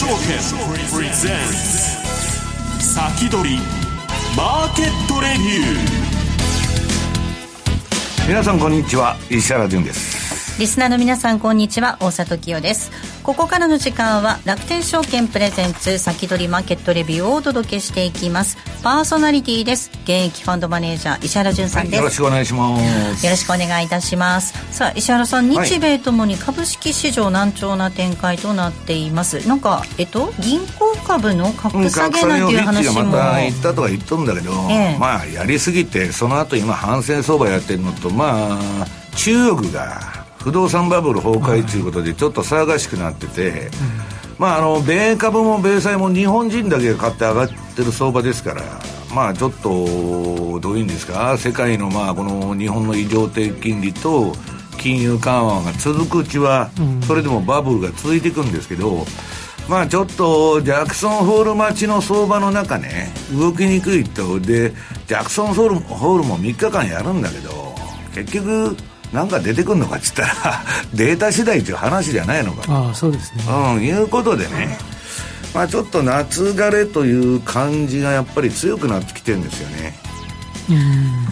証券プレゼンツ先取りマーケットレビュー。皆さんこんにちは石原潤です。リスナーの皆さんこんにちは。大里清です。ここからの時間は楽天証券プレゼンツ先取りマーケットレビューをお届けしていきます。パーソナリティです。現役ファンドマネージャー石原潤さんです、はい、よろしくお願いします。よろしくお願いいたします。さあ石原さん日米ともに株式市場難聴な展開となっています、はい、なんかえっと銀行株の格下げなんていう話も、うん、また言ったとは言っとんだけど、ええ、まあやりすぎてその後今反戦相場やってるのとまあ中国が不動産バブル崩壊ということでちょっと騒がしくなってて、まああの米株も米債も日本人だけが買って上がってる相場ですからまあちょっとどういうんですか世界のまあこの日本の異常低金利と金融緩和が続くうちはそれでもバブルが続いていくんですけど、まあちょっとジャクソンホール待ちの相場の中ね動きにくいと。でジャクソンホールホールも3日間やるんだけど結局なんか出てくるのかっつったら データ次第っていう話じゃないのか。ああそうですね。うんいうことでね、まあちょっと夏枯れという感じがやっぱり強くなってきてるんですよね。うん。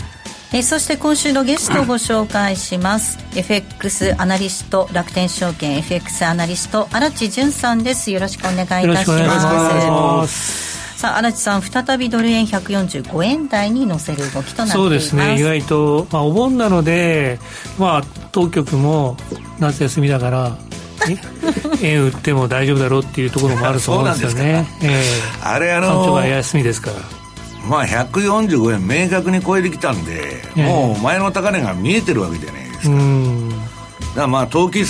えそして今週のゲストをご紹介します。FX アナリスト楽天証券 FX アナリスト荒地潤さんです。よろしくお願いいたしますさあ荒地さん再びドル円145円台に乗せる動きとなっています。そうですね。意外と、まあ、お盆なので、まあ、当局も夏休みだから 円売っても大丈夫だろうっていうところもあると思うんですよね。えー、あれあのー、休みですから。まあ145円明確に超えてきたんで、えー、もう前の高値が見えてるわけじゃないですか。うん。だからまあ投機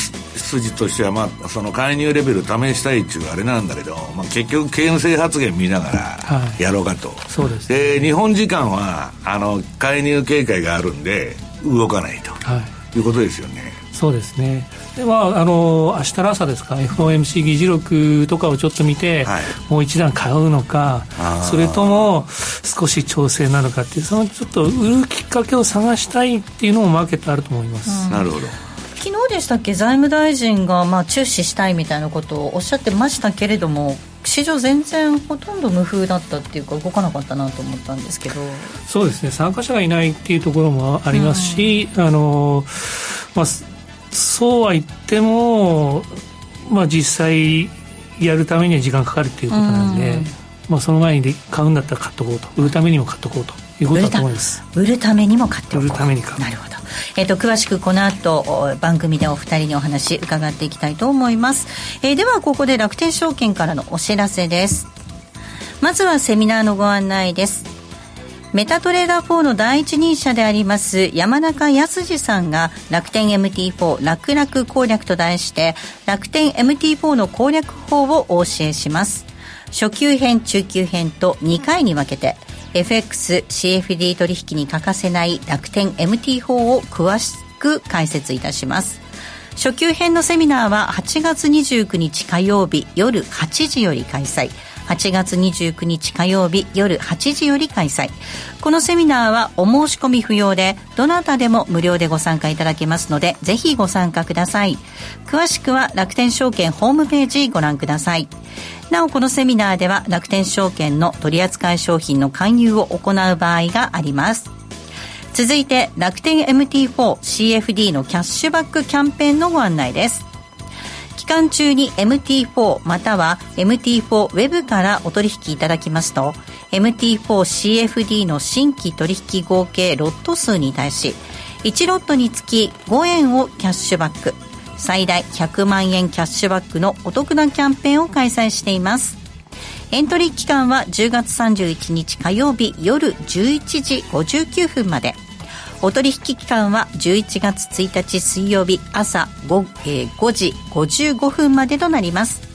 筋としては、まあ、その介入レベル試したいっていうあれなんだけど、まあ、結局牽制発言見ながらやろうかと、はい、そうですで日本時間はあの介入警戒があるんで動かないと、はい、いうことですよね。そうですね。ではあの明日の朝ですか FOMC 議事録とかをちょっと見て、はい、もう一段買うのかそれとも少し調整なのかっていうそのちょっと売るきっかけを探したいっていうのもマーケットあると思います、うん、なるほど昨日でしたっけ？財務大臣がまあ注視したいみたいなことをおっしゃってましたけれども市場全然ほとんど無風だったっていうか動かなかったなと思ったんですけど。そうですね。参加者がいないっていうところもありますし、うん、あのまあ、そうは言っても、まあ、実際やるためには時間かかるっていうことなんで、うん、まあ、その前に買うんだったら買っとこうと。売るためにも買っとこうということだと思います。売るためにも買っておこう。売るために買う。なるほどえーと、詳しくこの後番組でお二人にお話伺っていきたいと思います、えー、ではここで楽天証券からのお知らせです。まずはセミナーのご案内です。メタトレーダー4の第一人者であります山中康二さんが楽天 MT4 楽々攻略と題して楽天 MT4 の攻略法をお教えします。初級編中級編と2回に分けて FX、CFD 取引に欠かせない楽天 MT 法を詳しく解説いたします。初級編のセミナーは8月29日火曜日夜8時より開催。8月29日火曜日夜8時より開催。このセミナーはお申し込み不要で、どなたでも無料でご参加いただけますので、ぜひご参加ください。詳しくは楽天証券ホームページご覧ください。なおこのセミナーでは楽天証券の取扱い商品の勧誘を行う場合があります続いて楽天 MT4CFD のキャッシュバックキャンペーンのご案内です期間中に MT4 または MT4 ウェブからお取引いただきますと MT4CFD の新規取引合計ロット数に対し1ロットにつき5円をキャッシュバック最大100万円キャッシュバックのお得なキャンペーンを開催しています。エントリー期間は10月31日火曜日夜11時59分まで。お取引期間は11月1日水曜日朝 5,、えー、5時55分までとなります。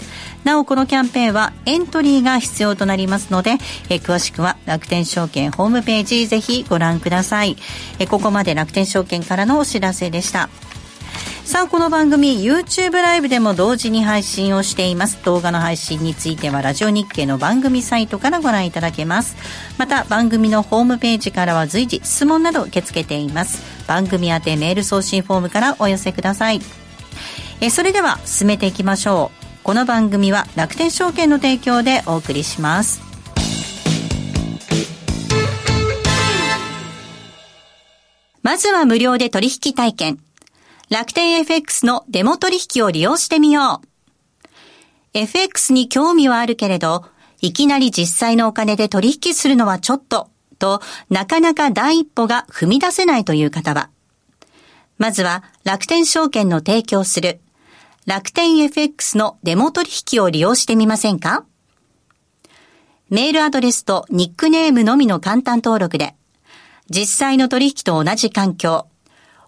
なおこのキャンペーンはエントリーが必要となりますので、えー、詳しくは楽天証券ホームページぜひご覧ください、えー、ここまで楽天証券からのお知らせでした。さあこの番組 YouTube ライブでも同時に配信をしています。動画の配信についてはラジオ日経の番組サイトからご覧いただけます。また番組のホームページからは随時質問など受け付けています。番組宛てメール送信フォームからお寄せください。えそれでは進めていきましょう。この番組は楽天証券の提供でお送りします。まずは無料で取引体験。楽天 FX のデモ取引を利用してみよう。FX に興味はあるけれどいきなり実際のお金で取引するのはちょっととなかなか第一歩が踏み出せないという方は。まずは楽天証券の提供する。楽天 FX のデモ取引を利用してみませんか？メールアドレスとニックネームのみの簡単登録で、実際の取引と同じ環境、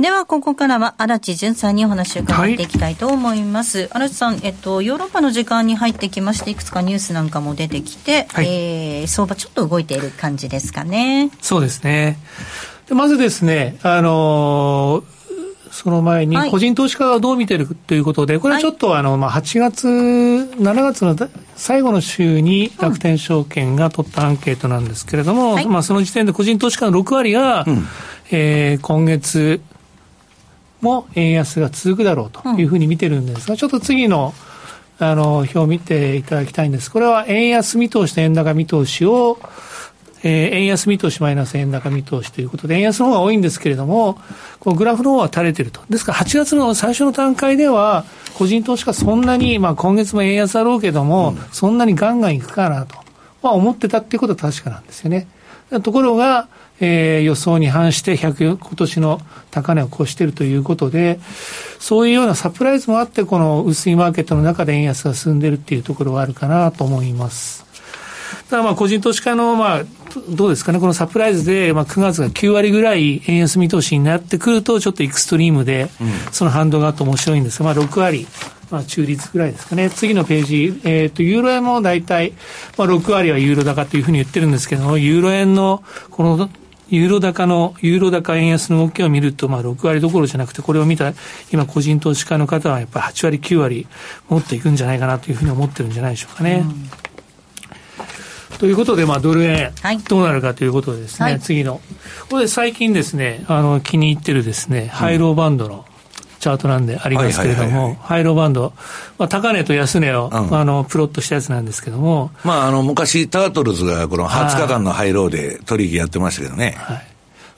では、ここからは荒地潤さんにお話を伺っていきたいと思います。荒、はい、地さん、えっと、ヨーロッパの時間に入ってきまして、いくつかニュースなんかも出てきて、はい、えー、相場ちょっと動いている感じですかね。そうですね。でまずですね、あのーその前に、個人投資家がどう見てるということで、これはちょっとあの、まあ、8月、7月の最後の週に楽天証券が取ったアンケートなんですけれども、はい、まあ、その時点で個人投資家の6割が、うん、えー、今月、も円安が続くだろうというふうに見てるんですが、うん、ちょっと次のあの表を見ていただきたいんです。これは円安見通しと円高見通しを、えー、円安見通しマイナス円高見通しということで、円安の方が多いんですけれども、このグラフの方は垂れてると。ですから8月の最初の段階では、個人投資家そんなに、まあ今月も円安だろうけども、うん、そんなにガンガンいくかなと、まあ、思ってたっていうことは確かなんですよね。ところが、えー、予想に反して100今年の高値を越しているということで、そういうようなサプライズもあって、この薄いマーケットの中で円安が進んでいるっていうところはあるかなと思います。ただまあ個人投資家のまあどうですかね、このサプライズで、まあ、9月が9割ぐらい円安見通しになってくると、ちょっとエクストリームで、その反動があって面白いんですが、まあ、6割、まあ、中立ぐらいですかね。次のページ、えっ、ー、と、ユーロ円も大体、まあ、6割はユーロ高というふうに言ってるんですけども、ユーロ円の、このユーロ高の、ユーロ高円安の動きを見ると、まあ、6割どころじゃなくて、これを見た今、個人投資家の方は、やっぱり8割、9割、持っていくんじゃないかなというふうに思ってるんじゃないでしょうかね。うん、ということで、まあ、ドル円、どうなるかということでですね、はい、次の。これで最近ですね、あの、気に入ってるですね、ハイローバンドの、チャートなんでありますけれども、ハイローバンド、まあ、高値と安値を、うん、あのプロットしたやつなんですけども、まあ、あの昔、タートルズがこの20日間のハイローで取引やってましたけどね。はい。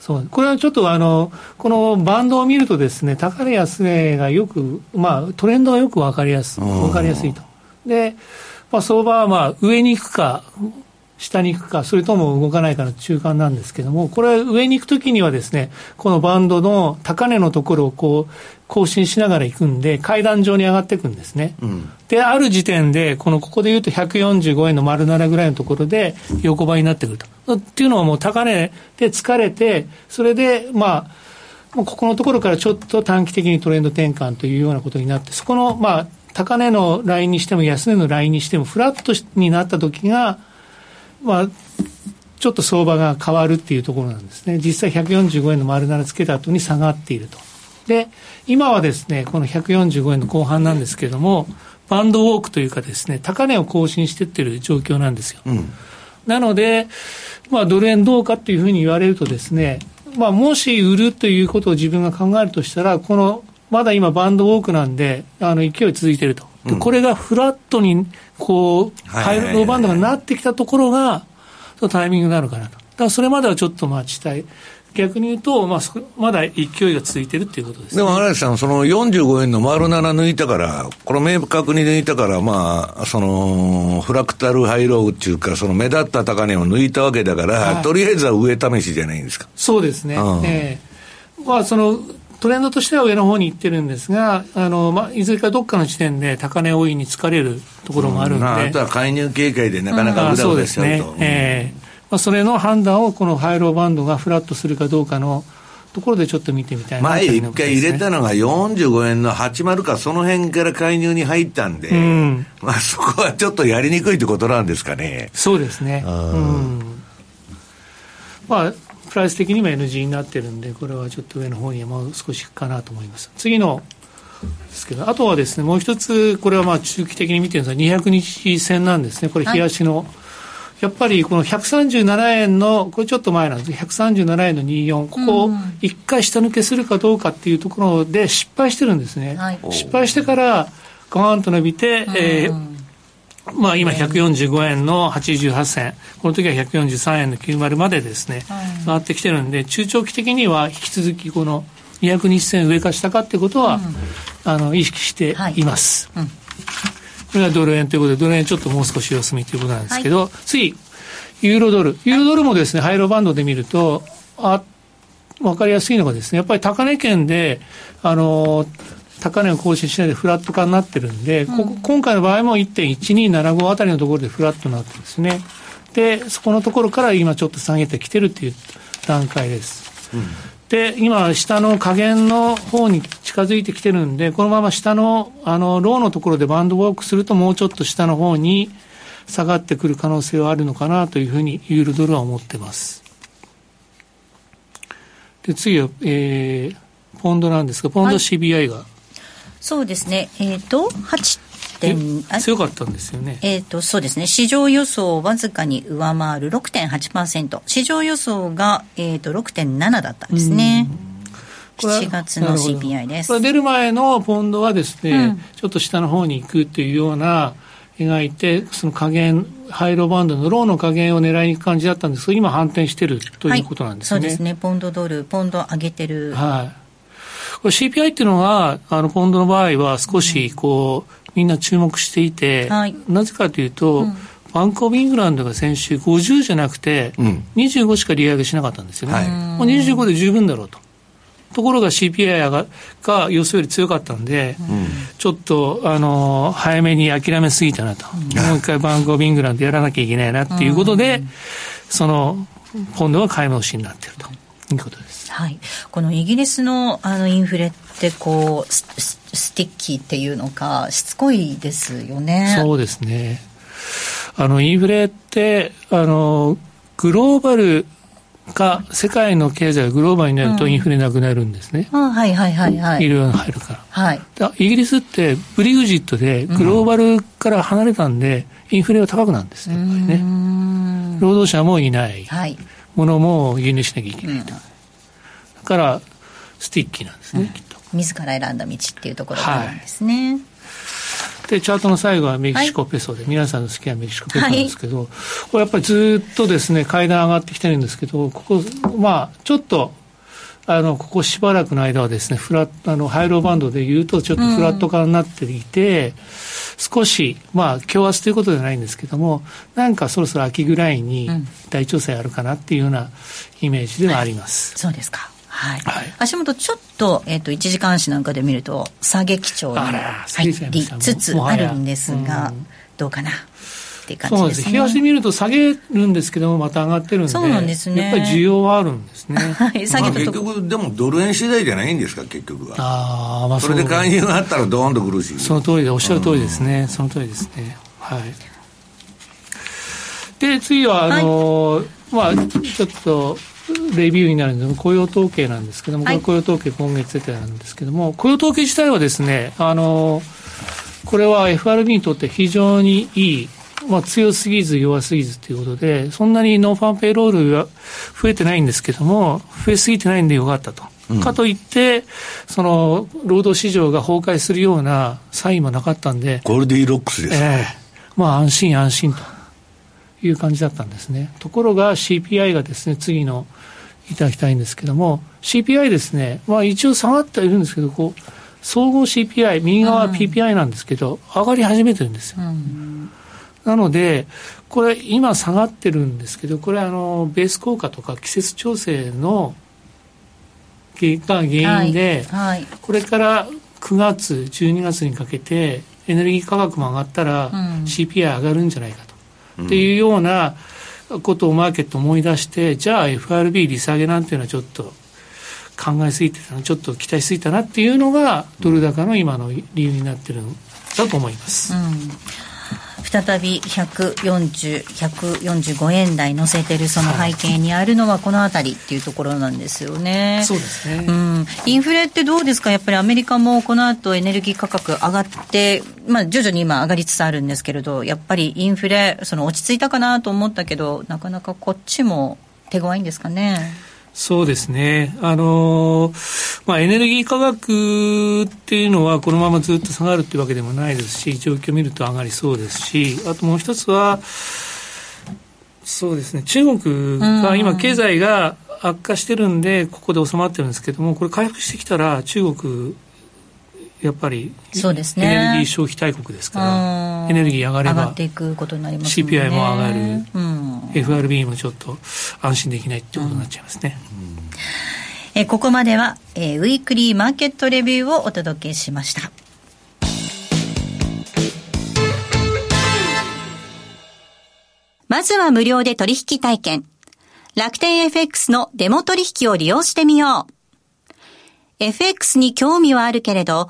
そう。これはちょっとあの、このバンドを見るとですね、高値安値がよく、まあ、トレンドがよく分かりやす分かりやすいと。で、まあ、相場はまあ、上に行くか、下に行くか、それとも動かないかの中間なんですけども、これ上に行くときにはですね、このバンドの高値のところをこう、更新しながら行くんで、階段上に上がっていくんですね。うん、で、ある時点で、このここで言うと145円の丸7ぐらいのところで横ばいになってくると。っていうのはもう高値で疲れて、それで、まあ、ここのところからちょっと短期的にトレンド転換というようなことになって、そこの、まあ、高値のラインにしても安値のラインにしてもフラットになった時が、まあ、ちょっと相場が変わるっていうところなんですね。実際145円の丸7つけた後に下がっていると。で、今はですね、この145円の後半なんですけれども、バンドウォークというかですね、高値を更新していってる状況なんですよ。うん、なので、まあ、ドル円どうかっていうふうに言われるとですね、まあ、もし売るということを自分が考えるとしたら、このまだ今バンド多くなんで、あの、勢い続いてると。でこれがフラットに、こう、ハイローバンドがなってきたところが、そのタイミングになるかなと。だからそれまではちょっと待ちたい。逆に言うと、まあ、まだ勢いが続いてるっていうことです、ね、でも、荒井さん、その45円の丸7抜いたから、これ明確に抜いたから、まあ、その、フラクタルハイローっていうか、その目立った高値を抜いたわけだから、はい、とりあえずは上試しじゃないんですか。そうですね。うん、ええ。ー、まあ、その、トレンドとしては上の方に行ってるんですが、あの、まあ、いずれかどっかの時点で高値追いに疲れるところもあるんで。うん、あとは介入警戒でなかなかうだうだしちゃうと。うん、そうですえーまあ、それの判断をこのハイローバンドがフラットするかどうかのところでちょっと見てみたいな、ね、前一回入れたのが45円の80かその辺から介入に入ったんで、うん、まあそこはちょっとやりにくいってことなんですかね。そうですね。うん。まあ、プライス的にも NG になってるんで、これはちょっと上の方にもう少しかなと思います。次のですけど、あとはですね、もう一つ、これはまあ中期的に見てるんですが、200日線なんですね。これ、冷やしの、はいやっぱりこの137円の、これちょっと前なんです。137円の24、ここを一回下抜けするかどうかっていうところで失敗してるんですね。はい、失敗してから、ガーンと伸びて、えーまあ、今145円の88銭、この時は143円の90までですね、回ってきてるんで、中長期的には引き続きこの200日線上か下かってことは、あの意識しています。はい。うんこれがドル円ということで、ドル円ちょっともう少し様子見ということなんですけど、はい、次、ユーロドル。ユーロドルもですね、ハイローバンドで見ると、あ、わかりやすいのがですね、やっぱり高値圏で、あの、高値を更新しないでフラット化になってるんで、うん、今回の場合も1.1275あたりのところでフラットになってですね。で、そこのところから今ちょっと下げてきてるっていう段階です。うんで、今、下の下限の方に近づいてきてるんで、このまま下の、あの、ローのところでバンドウォークすると、もうちょっと下の方に下がってくる可能性はあるのかなというふうに、ユーロドルは思ってます。で、次は、えー、ポンドなんですが、ポンド CBI が、はい、そうですね、えっ、ー、と、8点強かったんですよね。えっ、ー、と、そうですね。市場予想をわずかに上回る6.8%。市場予想が、えっ、ー、と、6.7だったんですね。7月の CPI です。これ出る前のポンドはですね、うん、ちょっと下の方に行くというような、描いて、その加減、ハイローバンドのローの加減を狙いに行く感じだったんですが、今反転してるということなんですね。はい、そうですね。ポンドドル、ポンド上げてる。はい。これ CPI っていうのは、あの、ポンドの場合は少し、こう、みんな注目していて、はい、なぜかというと、うん、バンク・オブ・イングランドが先週50じゃなくて、うん、25しか利上げしなかったんですよね。はい、もう25で十分だろうと。ところが CPI がが予想より強かったんで、うん、ちょっと、あの早めに諦めすぎたなと、うん、もう一回バンク・オブ・イングランドやらなきゃいけないなっていうことで、うん、その今度は買い戻しになっているということです。はい、このイギリスのあのインフレってこうス sticky っていうのかしつこいですよね。そうですね。あのインフレってあのグローバルか世界の経済がグローバルになるとインフレなくなるんですね。うん、はいはいはいはい。医療が入るから。はい。イギリスってブレグジットでグローバルから離れたんで、インフレは高くなるんですね、やっぱりね。労働者もいない。はい。物も輸入しなきゃいけないと。うんから sticky なんですね、うん、きっと自ら選んだ道っていうところがあるんですね、はい、でチャートの最後はメキシコペソで、はい、皆さんの好きなメキシコペソなんですけど、はい、これやっぱりずっとですね階段上がってきてるんですけどここまあちょっとあのここしばらくの間はですねフラあの high low band でいうとちょっとフラット化になっていて、うん、少しまあ強圧ということではないんですけどもなんかそろそろ秋ぐらいに大調整あるかなっていうようなイメージではあります、うん、そうですかはい、はい、足元ちょっと,、えーと、1時間足なんかで見ると下げ基調に入りつつあるんですが、どうかなっていう感じですね。そうです。冷見ると下げるんですけども、また上がってるんで、そうなんですね。やっぱり需要はあるんですね。はい、下げたと、まあ、結局、でもドル円次第じゃないんですか、結局は。ああ、まあそれで介入があったらドーンと苦しい。その通りで、おっしゃる通りですね。その通りですね。はい。で、次は、あの、はい、まあ、ちょっと、レビューになるんです。雇用統計なんですけども、はい、雇用統計今月出てなんですけども、雇用統計自体はですね、あの、これは FRB にとって非常にいい、まあ、強すぎず弱すぎずということで、そんなに non-farm payroll が増えてないんですけども、増えすぎてないんでよかったと。うん、かといって、その労働市場が崩壊するようなサインもなかったんで、ゴールディロックスです、えー、まあ、安心安心という感じだったんですね。ところが CPI がですね、次のいただきたいんですけども、CPI ですね、まあ、一応下がってはいるんですけど、こう総合 CPI、右側は PPI なんですけど、うん、上がり始めてるんですよ。うん。なので、これ、今下がってるんですけど、これあの、ベース効果とか季節調整のが原因で、はい。はい、これから9月、12月にかけて、エネルギー価格も上がったら、CPI 上がるんじゃないかと、うん、っていうようなことをマーケット思い出して、じゃあ FRB 利下げなんていうのはちょっと考えすぎてたな、ちょっと期待しすぎたなっていうのが、ドル高の今の理由になってるんだと思います。うん再び140、145円台乗せてるその背景にあるのはこの辺りっていうところなんですよね。そうですね。うん。インフレってどうですか？やっぱりアメリカもこの後エネルギー価格上がって、まあ徐々に今上がりつつあるんですけれど、やっぱりインフレ、その落ち着いたかなと思ったけど、なかなかこっちも手強いんですかね？そうですね。あのまあ、エネルギー価格っていうのはこのままずっと下がるっていうわけでもないですし、状況を見ると上がりそうですし、あともう一つは、そうですね、中国が今経済が悪化してるんで、ここで収まってるんですけども、これ回復してきたら中国やっぱりそうです、ね、エネルギー消費大国ですから、エネルギー上がれば、上がっていくことになりますね、CPI も上がる、うん、FRB もちょっと安心できないってことになっちゃいますね。うん、えここまでは、えー、ウィークリーマーケットレビューをお届けしました。まずは無料で取引体験。楽天 FX のデモ取引を利用してみよう。FX に興味はあるけれど、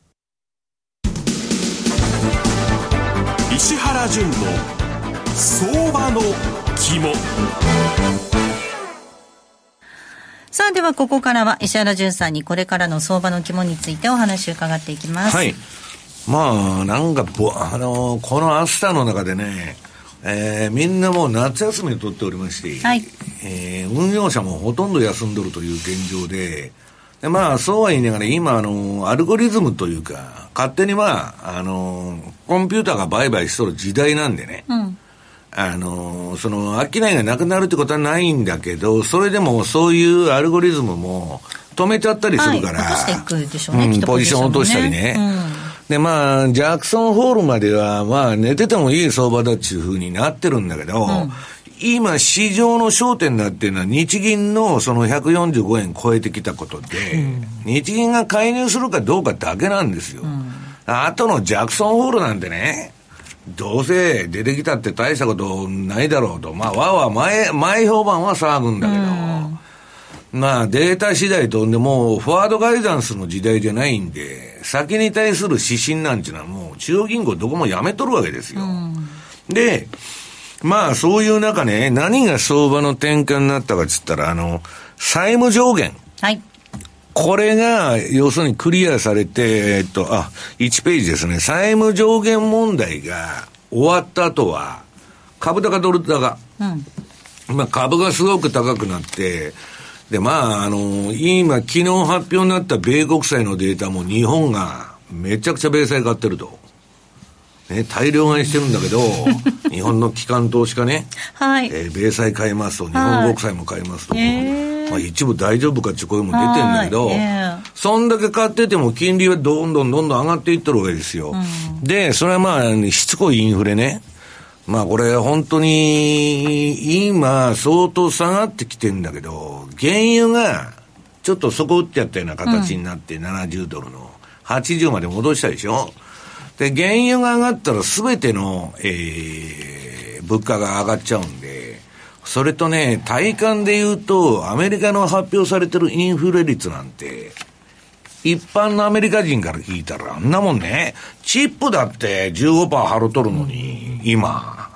石原淳の相場の肝。さあではここからは石原淳さんにこれからの相場の肝についてお話を伺っていきます。はい。まあなんかあのこの暑さの中でねえー、みんなもう夏休みを取っておりまして、はい。えー、運用者もほとんど休んどるという現状で、でまあ、そうは言いながら、今、あの、アルゴリズムというか、勝手にまあ、あの、コンピューターが売買しとる時代なんでね、うん、あの、その、商いがなくなるってことはないんだけど、それでもそういうアルゴリズムも止めちゃったりするから、はい、ポジション落としたりね。うん。で、まあ、ジャクソンホールまでは、まあ、寝ててもいい相場だっていうふうになってるんだけど、うん、今、市場の焦点になってるのは、日銀のその145円超えてきたことで、うん、日銀が介入するかどうかだけなんですよ。うん、あとのジャクソンホールなんてね、どうせ出てきたって大したことないだろうと。まあ、わわ前、前評判は騒ぐんだけど、うん、まあ、データ次第とんでも、フォワードガイダンスの時代じゃないんで、先に対する指針なんていうのはもう、中央銀行どこもやめとるわけですよ。で、まあ、そういう中ね、何が相場の転換になったかっつったら、あの、債務上限。はい。これが、要するにクリアされて、えっと、あ、1ページですね。債務上限問題が終わった後は、株高ドル高。うん、まあ株がすごく高くなって、で、まあ、あの、今、昨日発表になった米国債のデータも日本がめちゃくちゃ米債買ってると。ね、大量買いしてるんだけど、日本の機関投資家ね、はい。えー、米債買いますと、日本国債も買いますと、まあ、一部大丈夫かっていう声も出てるんだけど、そんだけ買ってても金利はどんどんどんどん上がっていってるわけですよ。うん、で、それはまあ、しつこいインフレね。まあこれ本当に今相当下がってきてんだけど、原油がちょっと底打ってやったような形になって70ドルの80まで戻したでしょ。で、原油が上がったら全ての、えー、物価が上がっちゃうんで、それとね、体感で言うと、アメリカの発表されてるインフレ率なんて、一般のアメリカ人から聞いたら、あんなもんね、チップだって15%払うとるのに、今。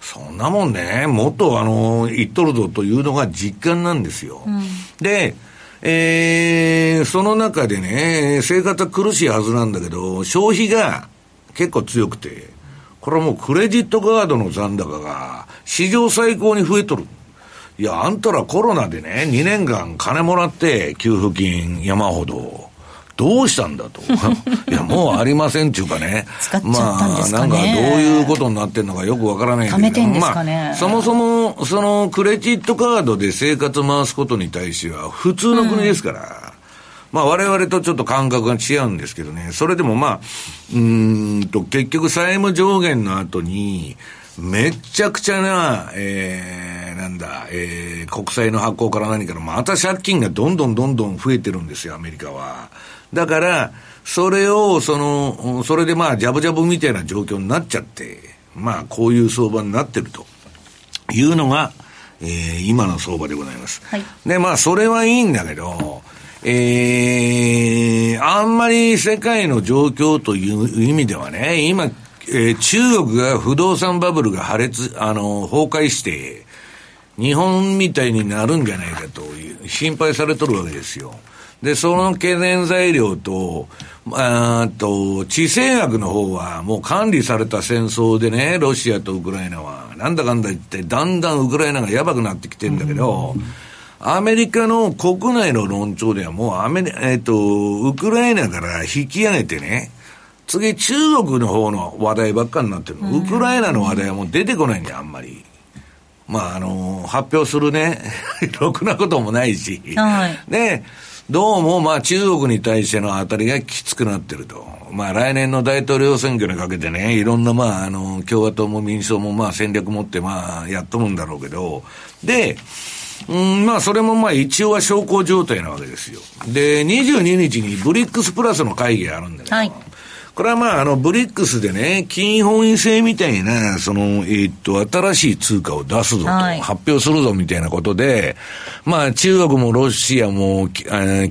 そんなもんね、もっとあの、言っとるぞというのが実感なんですよ。うん、で、えー、その中でね、生活は苦しいはずなんだけど、消費が結構強くて、これはもうクレジットカードの残高が史上最高に増えとる。いや、あんたらコロナでね、2年間金もらって給付金山ほど。どうしたんだと。いや、もうありませんっていうかね。まあ、なんかどういうことになってるのかよくわからないんだけど。まあ、そもそも、そのクレジットカードで生活回すことに対しては普通の国ですから。うんまあ我々とちょっと感覚が違うんですけどね。それでもまあ、うんと結局債務上限の後に、めちゃくちゃな、えー、なんだ、えー、国債の発行から何から、また借金がどんどんどんどん増えてるんですよ、アメリカは。だから、それを、その、それでまあ、ジャブジャブみたいな状況になっちゃって、まあ、こういう相場になってるというのが、えー、今の相場でございます。はい、で、まあ、それはいいんだけど、えー、あんまり世界の状況という意味ではね、今、えー、中国が不動産バブルが破裂、あの、崩壊して、日本みたいになるんじゃないかという心配されとるわけですよ。で、その懸念材料と、あと、地政学の方はもう管理された戦争でね、ロシアとウクライナは、なんだかんだ言って、だんだんウクライナがやばくなってきてんだけど、アメリカの国内の論調ではもうアメリ、えっ、ー、と、ウクライナから引き上げてね、次中国の方の話題ばっかになってるウクライナの話題はもう出てこないんだよ、あんまり。まあ、あの発表するね、ろくなこともないし。はい、で、どうもまあ中国に対しての当たりがきつくなってると。まあ来年の大統領選挙にかけてね、いろんなまああの共和党も民主党もまあ戦略持ってまあやっとるんだろうけど、で、うん、まあそれもまあ一応は小康状態なわけですよ。で、22日にブリックスプラスの会議があるんだけど、はいこれはまあ、あの、ブリックスでね、金本位制みたいな、その、えー、っと、新しい通貨を出すぞと、はい、発表するぞみたいなことで、まあ、中国もロシアも、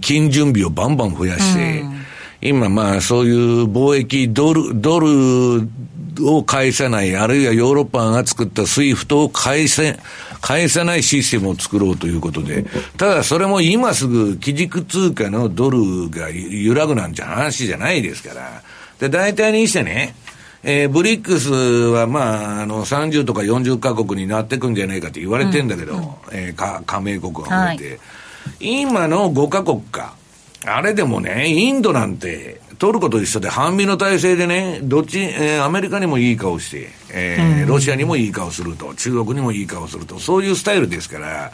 金準備をバンバン増やして、うん、今まあ、そういう貿易ドル、ドルを介さない、あるいはヨーロッパが作った SWIFTを介せ、介さないシステムを作ろうということで、ただそれも今すぐ基軸通貨のドルが揺らぐなんて話じゃないですから、で、大体にしてね、えー、ブリックスは、まあ、あの、30とか40カ国になってくんじゃないかって言われてんだけど、うんうん、えー、か、加盟国が増えて、はい、今の5カ国か、あれでもね、インドなんて、トルコと一緒で半身の体勢でね、どっち、えー、アメリカにもいい顔して、えー、うん、ロシアにもいい顔すると、中国にもいい顔すると、そういうスタイルですから、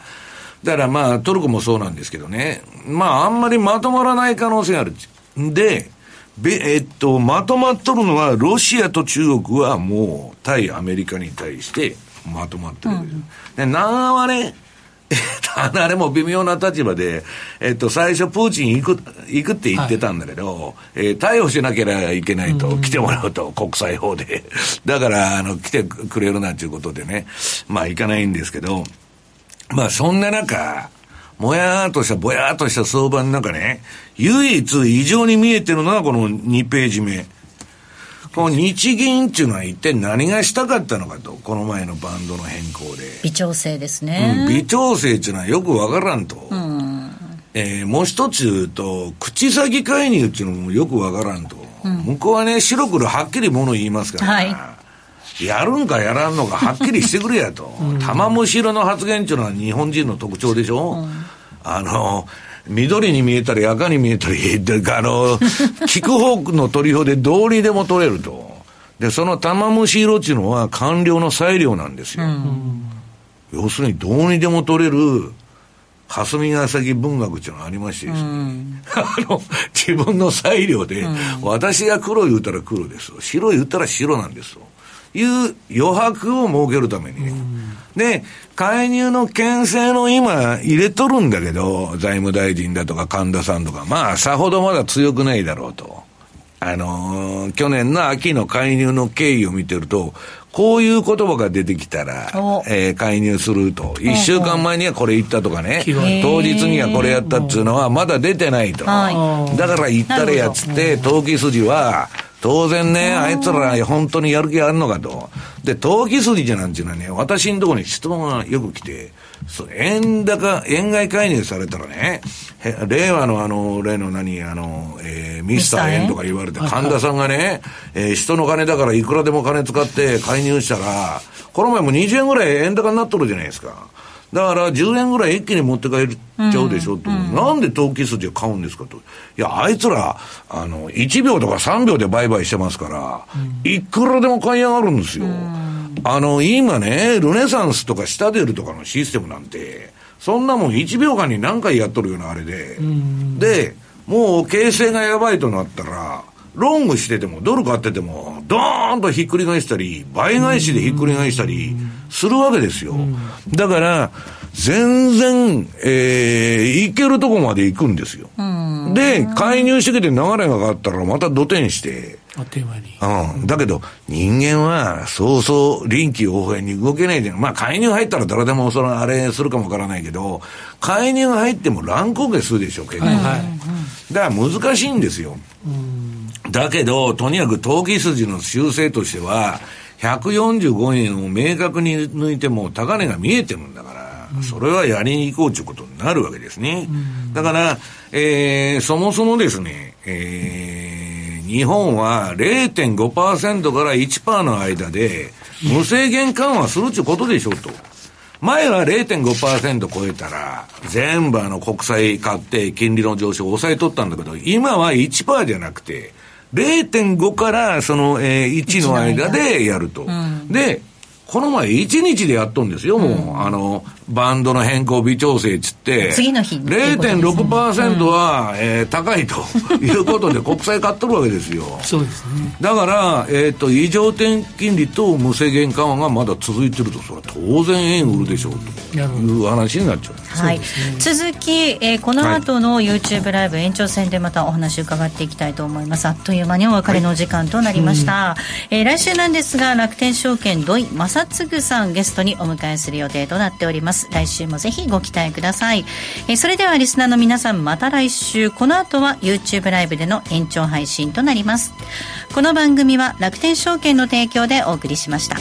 だからまあ、トルコもそうなんですけどね、まあ、あんまりまとまらない可能性がある。で、べ、えっと、まとまっとるのは、ロシアと中国はもう、対アメリカに対してまとまってる。わけです。うん、で、南はね、えっと、あれも微妙な立場で、えっと、最初、プーチン行く、行くって言ってたんだけど、はい、えー、逮捕しなければいけないと、来てもらうと、国際法で。だから、あの、来てくれるなんていうことでね、まあ、行かないんですけど、まあ、そんな中、もやーっとした、ぼやーっとした相場の中ね、唯一異常に見えてるのはこの2ページ目。この日銀っていうのは一体何がしたかったのかと、この前のバンドの変更で。微調整ですね。うん、微調整っていうのはよくわからんと。うんえー、もう一つ言うと、口先介入っていうのもよくわからんと。うん、向こうはね、白黒はっきりもの言いますから、はい、やるんかやらんのかはっきりしてくれやと。玉虫色の発言っていうのは日本人の特徴でしょ、うん、あの、緑に見えたり赤に見えたり、あの、聞く方の取り法でどうにでも取れると。で、その玉虫色っていうのは官僚の裁量なんですよ。うん、要するにどうにでも取れる霞ヶ関文学っていうのがありましてですね、うん、あの、自分の裁量で、うん、私が黒言うたら黒です白言ったら白なんですという余白を設けるために、うん、で、介入の牽制の今入れとるんだけど、財務大臣だとか神田さんとか、まあ、さほどまだ強くないだろうと。あのー、去年の秋の介入の経緯を見てると、こういう言葉が出てきたら、えー、介入すると。一週間前にはこれ言ったとかね、当日にはこれやったっていうのはまだ出てないと。だから言ったれやつって、投機筋は、当然ね、あいつら本当にやる気あるのかと。で、投機筋じゃなんていうのはね、私のところに質問がよく来て、そう、円高、円買い介入されたらね、令和のあの、例の何、あの、えー、ミスター円とか言われて、神田さんがね、えー、人の金だからいくらでも金使って介入したら、この前も20円ぐらい円高になっとるじゃないですか。だから10円ぐらい一気に持って帰っちゃうでしょと、う。ん、なんで投機筋を買うんですかと。いや、あいつら、あの、1秒とか3秒で売買してますから、うん、いくらでも買い上がるんですよ。うん。あの、今ね、ルネサンスとかシタデルとかのシステムなんて、そんなもん1秒間に何回やっとるようなあれで、で、もう形勢がやばいとなったら、ロングしてても、ドル買ってても、ドーンとひっくり返したり、倍返しでひっくり返したりするわけですよ。だから、全然、えー、いけるとこまで行くんですよ。で、介入してきて流れが変わったらまた土天して、あっという間に。うん。だけど、人間は、そうそう臨機応変に動けないじゃん。まあ、介入入ったら誰でもそのあれするかもわからないけど、介入入っても乱高下するでしょ、結構。はいはい、だから難しいんですよ。だけど、とにかく投機筋の修正としては、145円を明確に抜いても高値が見えてるんだから、それはやりに行こうということになるわけですね。だから、えー、そもそもですね、えー、日本は0.5%から1%の間で、無制限緩和するっていうことでしょうと。前は0.5%超えたら、全部あの国債買って金利の上昇を抑えとったんだけど、今は1%じゃなくて、0.5からその、えー、1の間でやると。うん、で、この前1日でやっとんですよ、もう、うん、あの、バンドの変更微調整っつって、次の日0.6%は、うん、えー、高いということで国債買っとるわけですよ。そうですね。だから、えっ、ー、と、異常点金利と無制限緩和がまだ続いてると、それは当然円売るでしょうという話になっちゃう。はい、続き、えー、この後の YouTube ライブ延長戦でまたお話伺っていきたいと思います。あっという間にお別れのお時間となりました、はい、えー、来週なんですが楽天証券土井正嗣さんゲストにお迎えする予定となっております。来週もぜひご期待ください、えー、それではリスナーの皆さんまた来週。この後は YouTube ライブでの延長配信となります。この番組は楽天証券の提供でお送りしました。